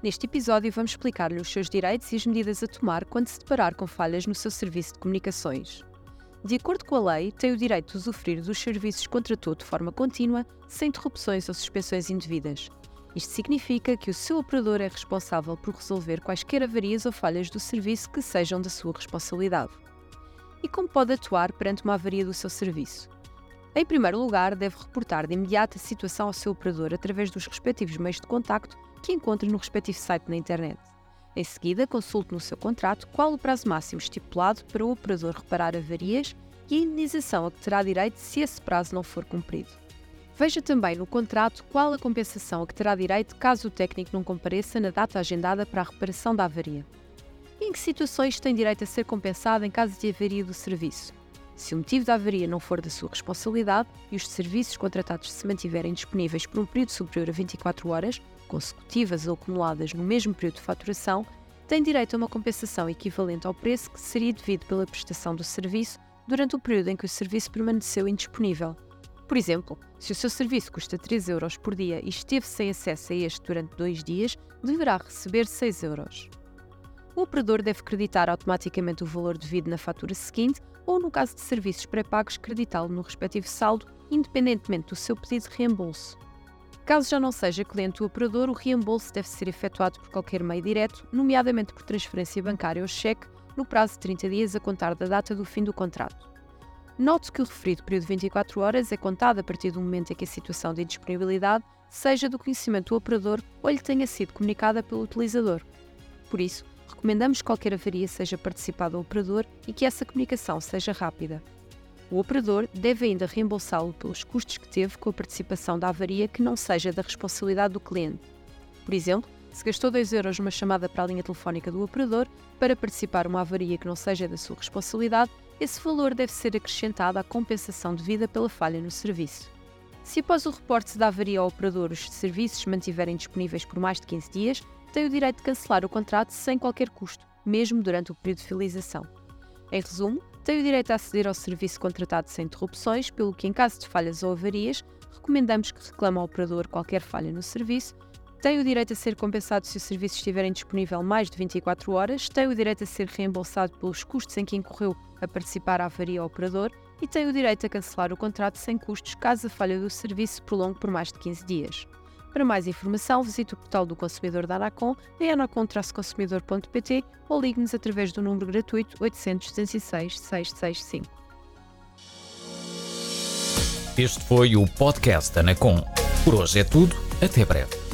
Neste episódio vamos explicar-lhe os seus direitos e as medidas a tomar quando se deparar com falhas no seu serviço de comunicações. De acordo com a lei, tem o direito de usufruir dos serviços contratou de forma contínua, sem interrupções ou suspensões indevidas. Isto significa que o seu operador é responsável por resolver quaisquer avarias ou falhas do serviço que sejam da sua responsabilidade. E como pode atuar perante uma avaria do seu serviço? Em primeiro lugar, deve reportar de imediato a situação ao seu operador através dos respectivos meios de contacto que encontre no respectivo site na internet. Em seguida, consulte no seu contrato qual o prazo máximo estipulado para o operador reparar avarias e a indenização a que terá direito se esse prazo não for cumprido. Veja também no contrato qual a compensação a que terá direito caso o técnico não compareça na data agendada para a reparação da avaria. E em que situações tem direito a ser compensado em caso de avaria do serviço? Se o motivo da avaria não for da sua responsabilidade e os serviços contratados se mantiverem disponíveis por um período superior a 24 horas, consecutivas ou acumuladas no mesmo período de faturação, tem direito a uma compensação equivalente ao preço que seria devido pela prestação do serviço durante o período em que o serviço permaneceu indisponível. Por exemplo, se o seu serviço custa 3 euros por dia e esteve sem acesso a este durante dois dias, deverá receber 6 euros. O operador deve creditar automaticamente o valor devido na fatura seguinte ou, no caso de serviços pré-pagos, creditá-lo no respectivo saldo, independentemente do seu pedido de reembolso. Caso já não seja cliente do operador, o reembolso deve ser efetuado por qualquer meio direto, nomeadamente por transferência bancária ou cheque, no prazo de 30 dias a contar da data do fim do contrato. Note que o referido período de 24 horas é contado a partir do momento em que a situação de indisponibilidade seja do conhecimento do operador ou lhe tenha sido comunicada pelo utilizador. Por isso, recomendamos que qualquer avaria seja participada ao operador e que essa comunicação seja rápida. O operador deve ainda reembolsá-lo pelos custos que teve com a participação da avaria que não seja da responsabilidade do cliente. Por exemplo, se gastou 2 euros numa chamada para a linha telefónica do operador para participar uma avaria que não seja da sua responsabilidade, esse valor deve ser acrescentado à compensação devida pela falha no serviço. Se após o reporte da avaria ao operador os serviços se mantiverem disponíveis por mais de 15 dias, tem o direito de cancelar o contrato sem qualquer custo, mesmo durante o período de fidelização. Em resumo, tem o direito a aceder ao serviço contratado sem interrupções, pelo que, em caso de falhas ou avarias, recomendamos que reclame ao operador qualquer falha no serviço, tem o direito a ser compensado se o serviço estiver indisponível mais de 24 horas, tem o direito a ser reembolsado pelos custos em que incorreu a participar à avaria ao operador e tem o direito a cancelar o contrato sem custos caso a falha do serviço prolongue por mais de 15 dias. Para mais informação, visite o portal do consumidor da Anacom em anacom-consumidor.pt ou ligue-nos através do número gratuito 800 206 665. Este foi o podcast Anacom. Por hoje é tudo. Até breve.